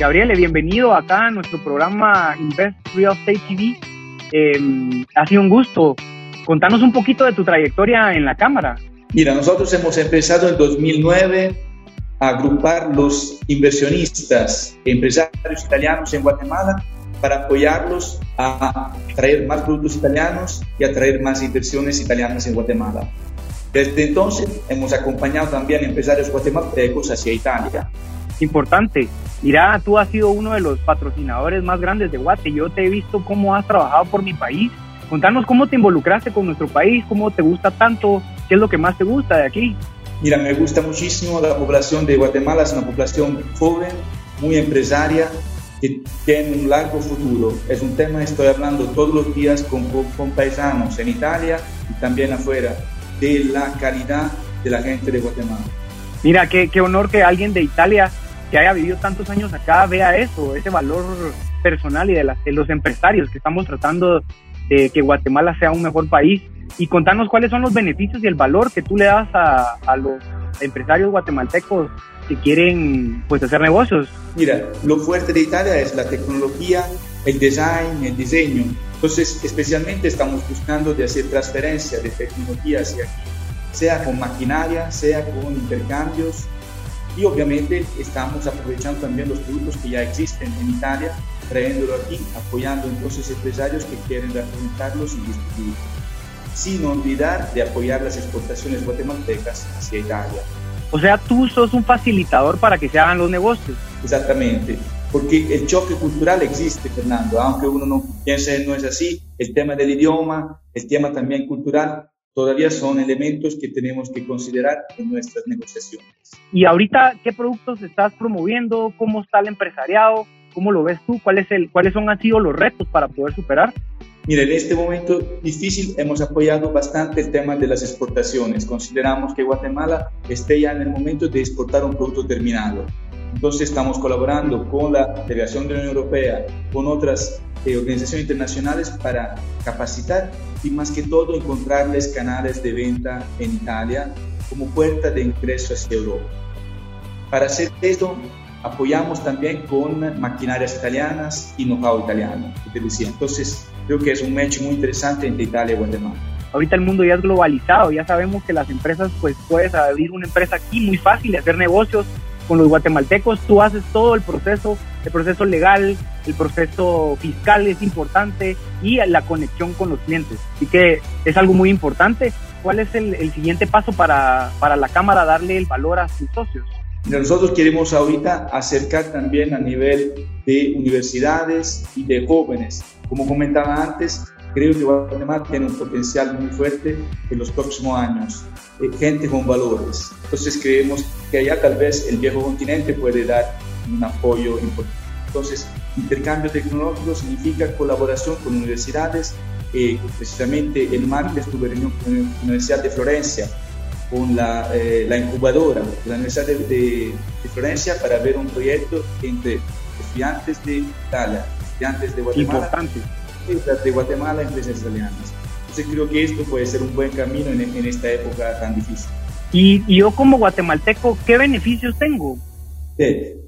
Gabriele, bienvenido acá a nuestro programa Invest Real Estate TV. Em, ha sido un gusto. Contanos un poquito de tu trayectoria en la Cámara. Mira, nosotros hemos empezado en 2009 a agrupar los inversionistas, empresarios italianos en Guatemala para apoyarlos a traer más productos italianos y a traer más inversiones italianas en Guatemala. Desde entonces hemos acompañado también empresarios guatemaltecos hacia Italia. Importante. Mira, tú has sido uno de los patrocinadores más grandes de Guate. Yo te he visto cómo has trabajado por mi país. Contanos cómo te involucraste con nuestro país, cómo te gusta tanto, qué es lo que más te gusta de aquí. Mira, me gusta muchísimo la población de Guatemala, es una población joven, muy empresaria, que tiene un largo futuro. Es un tema que estoy hablando todos los días con, con paisanos en Italia y también afuera, de la calidad de la gente de Guatemala. Mira, qué, qué honor que alguien de Italia que haya vivido tantos años acá vea eso, ese valor personal y de, las, de los empresarios que estamos tratando de que Guatemala sea un mejor país y contanos cuáles son los beneficios y el valor que tú le das a, a los empresarios guatemaltecos que quieren pues hacer negocios. Mira, lo fuerte de Italia es la tecnología, el design, el diseño. Entonces, especialmente estamos buscando de hacer transferencia de tecnología hacia aquí, sea con maquinaria, sea con intercambios. Y obviamente estamos aprovechando también los productos que ya existen en Italia, trayéndolo aquí, apoyando entonces empresarios que quieren representarlos y distribuir sin olvidar de apoyar las exportaciones guatemaltecas hacia Italia. O sea, tú sos un facilitador para que se hagan los negocios. Exactamente, porque el choque cultural existe, Fernando, aunque uno no piense no es así, el tema del idioma, el tema también cultural, todavía son elementos que tenemos que considerar en nuestras negociaciones. Y ahorita, ¿qué productos estás promoviendo? ¿Cómo está el empresariado? ¿Cómo lo ves tú? ¿Cuál es el, ¿Cuáles son, han sido los retos para poder superar? Mira, en este momento difícil hemos apoyado bastante el tema de las exportaciones. Consideramos que Guatemala esté ya en el momento de exportar un producto terminado. Entonces estamos colaborando con la Delegación de la Unión Europea, con otras eh, organizaciones internacionales para capacitar y más que todo encontrarles canales de venta en Italia como puerta de ingreso hacia Europa. Para hacer esto, apoyamos también con maquinarias italianas y know-how italiano, que te decía. Entonces, creo que es un match muy interesante entre Italia y Guatemala. Ahorita el mundo ya es globalizado, ya sabemos que las empresas, pues puedes abrir una empresa aquí muy fácil, hacer negocios con los guatemaltecos, tú haces todo el proceso, el proceso legal, el proceso fiscal es importante y la conexión con los clientes. Así que es algo muy importante. ¿Cuál es el, el siguiente paso para, para la Cámara darle el valor a sus socios? Nosotros queremos ahorita acercar también a nivel de universidades y de jóvenes. Como comentaba antes, creo que Guatemala tiene un potencial muy fuerte en los próximos años. Eh, gente con valores. Entonces creemos que allá tal vez el viejo continente puede dar un apoyo importante. Entonces, intercambio tecnológico significa colaboración con universidades. Eh, precisamente el martes estuve reunión con la Universidad de Florencia, con la, eh, la incubadora de la Universidad de, de, de, Florencia para ver un proyecto entre estudiantes de Italia, estudiantes de Guatemala, Importante. De Guatemala, empresas italianas. Entonces creo que esto puede ser un buen camino en, en esta época tan difícil. Y, y, yo como guatemalteco, ¿qué beneficios tengo?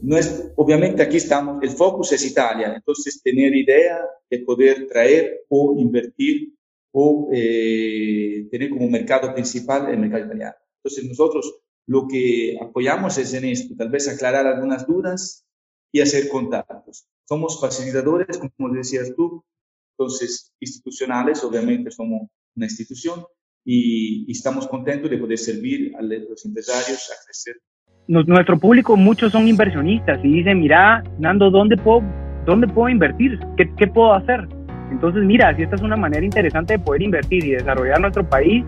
No es, obviamente aquí estamos, el focus es Italia, entonces tener idea de poder traer o invertir o eh, tener como mercado principal el mercado italiano. Entonces nosotros lo que apoyamos es en esto, tal vez aclarar algunas dudas y hacer contactos. Somos facilitadores, como decías tú, entonces institucionales, obviamente somos una institución y, y estamos contentos de poder servir a los empresarios a crecer. Nuestro público, muchos son inversionistas y dicen, mira, Nando, ¿dónde puedo, dónde puedo invertir? ¿Qué, ¿Qué puedo hacer? Entonces, mira, si esta es una manera interesante de poder invertir y desarrollar nuestro país,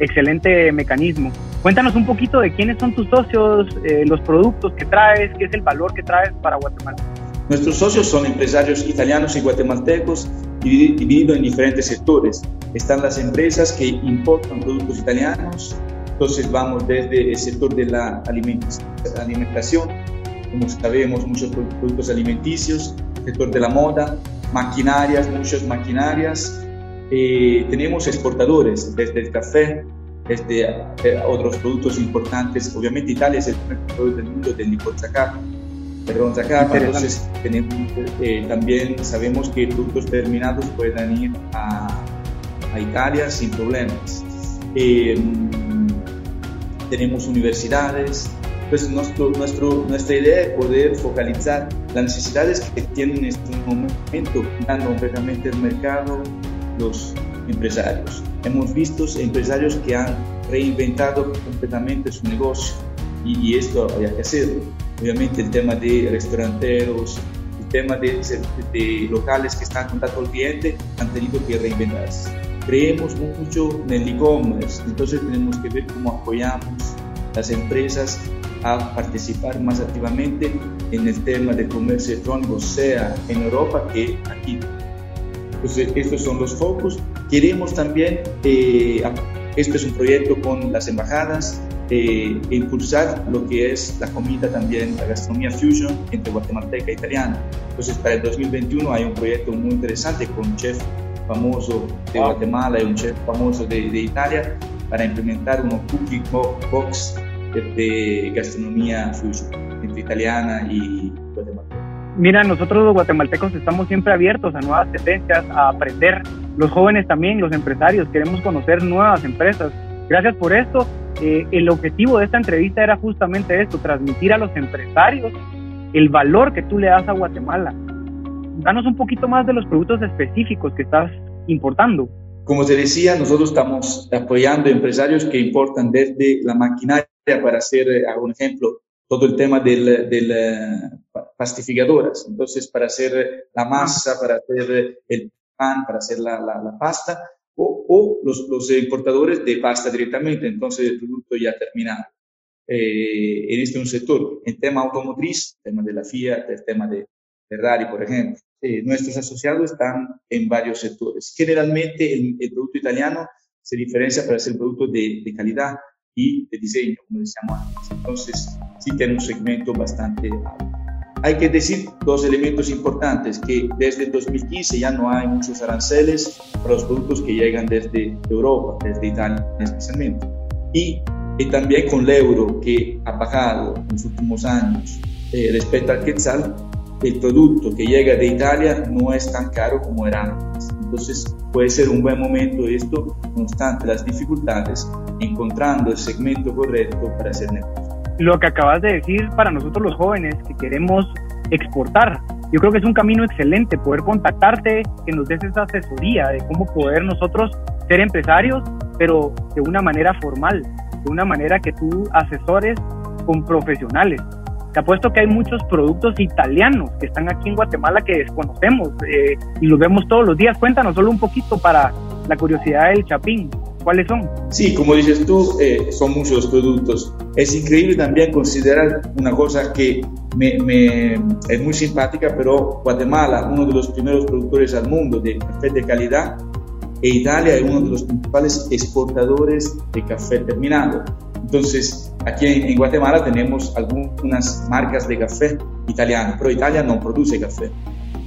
excelente mecanismo. Cuéntanos un poquito de quiénes son tus socios, eh, los productos que traes, qué es el valor que traes para Guatemala. Nuestros socios son empresarios italianos y guatemaltecos divididos en diferentes sectores. Están las empresas que importan productos italianos, entonces vamos desde el sector de la alimentación, como sabemos, muchos productos alimenticios, sector de la moda, maquinarias, muchas maquinarias. Eh, tenemos exportadores desde el café, este, eh, otros productos importantes. Obviamente Italia es el primer productor del mundo del licor zacapa, perdón, zacapa, entonces tenemos, eh, también sabemos que productos terminados pueden ir a, a Italia sin problemas. Em, tenemos universidades, pues nuestro, nuestro, nuestra idea es poder focalizar las necesidades que tienen en este momento, dando completamente el mercado los empresarios. Hemos visto empresarios que han reinventado completamente su negocio y, esto había que hacerlo. Obviamente el tema de restauranteros, el tema de, de locales que están en contacto con el cliente han tenido que reinventarse. Creemos mucho en el e-commerce, entonces tenemos que ver cómo apoyamos las empresas a participar más activamente en el tema de comercio electrónico, sea en Europa que aquí. Entonces, estos son los focos. Queremos también, eh, este es un proyecto con las embajadas, eh, impulsar lo que es la comida también, la gastronomía fusion entre guatemalteca e italiana. Entonces, para el 2021 hay un proyecto muy interesante con un chef famoso de Guatemala y un chef famoso de, de Italia para implementar un cooking box de gastronomía fusion, entre italiana y guatemalteca. Mira, nosotros los guatemaltecos estamos siempre abiertos a nuevas tendencias, a aprender. Los jóvenes también, los empresarios, queremos conocer nuevas empresas. Gracias por esto. Eh, el objetivo de esta entrevista era justamente esto, transmitir a los empresarios el valor que tú le das a Guatemala. Danos un poquito más de los productos específicos que estás importando. Como te decía, nosotros estamos apoyando empresarios que importan desde la maquinaria para hacer, eh, un ejemplo, todo el tema del, del eh, pastificadoras. Entonces, para hacer la masa, para hacer el pan, para hacer la, la, pasta, o, o los, los, importadores de pasta directamente, entonces el producto ya terminado. Eh, en este un sector. En tema automotriz, tema de la Fiat, el tema de Ferrari, por ejemplo. Eh, nuestros asociados están en varios sectores. Generalmente el, el, producto italiano se diferencia para ser producto de, de calidad, y de diseño, como decíamos antes. Entonces, sí tiene un segmento bastante alto. Hay que decir dos elementos importantes, que desde 2015 ya no hay muchos aranceles para los productos que llegan desde Europa, desde Italia especialmente. Y, y también con el euro que ha bajado en los últimos años eh, respecto al quetzal, el producto que llega de Italia no es tan caro como era antes. Entonces puede ser un buen momento esto, no obstante las dificultades, encontrando el segmento correcto para hacer negocio. Lo que acabas de decir para nosotros los jóvenes que queremos exportar, yo creo que es un camino excelente poder contactarte, que nos des esa asesoría de cómo poder nosotros ser empresarios, pero de una manera formal, de una manera que tú asesores con profesionales te apuesto que hay muchos productos italianos que están aquí en Guatemala que desconocemos eh, y los vemos todos los días. Cuéntanos solo un poquito para la curiosidad del Chapín. ¿Cuáles son? Sí, como dices tú, eh, son muchos productos. Es increíble también considerar una cosa que me, me, es muy simpática, pero Guatemala, uno de los primeros productores al mundo de café de calidad, e Italia es uno de los principales exportadores de café terminado. Entonces, aquí en, Guatemala tenemos algunas marcas de café italiano, pero Italia no produce café.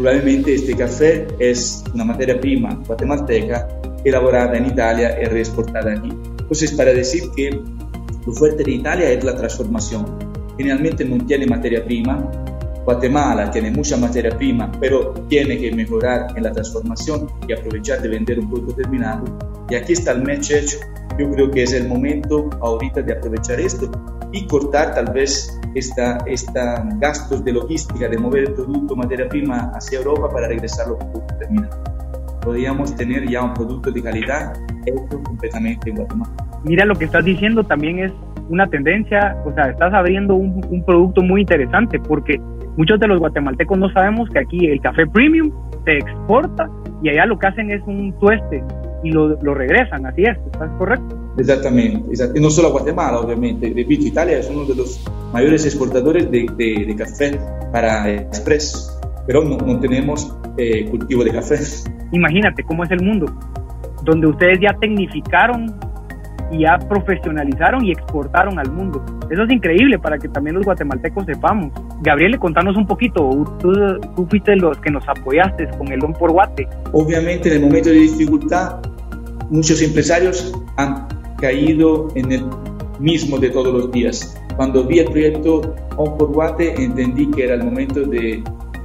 Probablemente este café es una materia prima guatemalteca elaborada en Italia y reexportada aquí. Entonces, para decir que lo fuerte de Italia es la transformación. Generalmente no tiene materia prima, Guatemala tiene mucha materia prima, pero tiene que mejorar en la transformación y aprovechar de vender un producto terminado. Y aquí está el match hecho. Yo creo que es el momento ahorita de aprovechar esto y cortar tal vez esta, esta gastos de logística de mover el producto, materia prima hacia Europa para regresarlo a producto terminado. Podríamos tener ya un producto de calidad hecho completamente en Guatemala. Mira lo que estás diciendo también es una tendencia, o sea, estás abriendo un, un producto muy interesante porque Muchos de los guatemaltecos no sabemos que aquí el café premium se exporta y allá lo que hacen es un tueste y lo, lo regresan, así es, ¿estás correcto? Exactamente, exactamente, no solo a Guatemala, obviamente. Repito, Italia es uno de los mayores exportadores de, de, café para express, pero no, no tenemos eh, cultivo de café. Imagínate cómo es el mundo, donde ustedes ya tecnificaron y ya profesionalizaron y exportaron al mundo. Eso es increíble para que también los guatemaltecos sepamos. Gabriel, contanos un poquito, tú, tú fuiste los que nos apoyaste con el Don por Guate. Obviamente en el momento de dificultad muchos empresarios han caído en el mismo de todos los días. Cuando vi el proyecto On por Guate, entendí que era el momento de,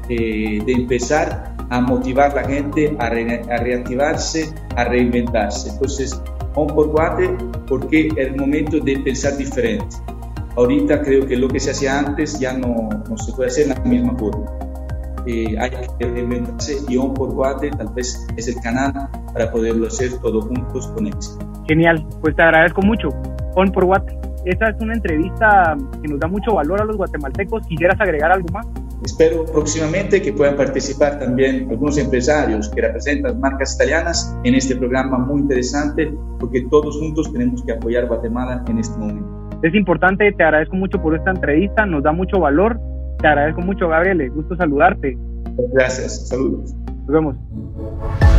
de empezar a motivar a la gente a, a, reactivarse, a reinventarse. Entonces, On por Guate, porque era el momento de pensar diferente. Ahorita creo que lo que se hacía antes ya no, no se puede hacer en la misma forma. Eh, hay que reinventarse y On por Guate tal vez es el canal para poderlo hacer todos juntos con éxito. Genial, pues te agradezco mucho. On por Guate. Esta es una entrevista que nos da mucho valor a los guatemaltecos. ¿Quisieras agregar algo más? Espero próximamente que puedan participar también algunos empresarios que representan marcas italianas en este programa muy interesante, porque todos juntos tenemos que apoyar Guatemala en este momento. Es importante, te agradezco mucho por esta entrevista, nos da mucho valor. Te agradezco mucho, Gabriel, gusto saludarte. Gracias, saludos. Nos vemos.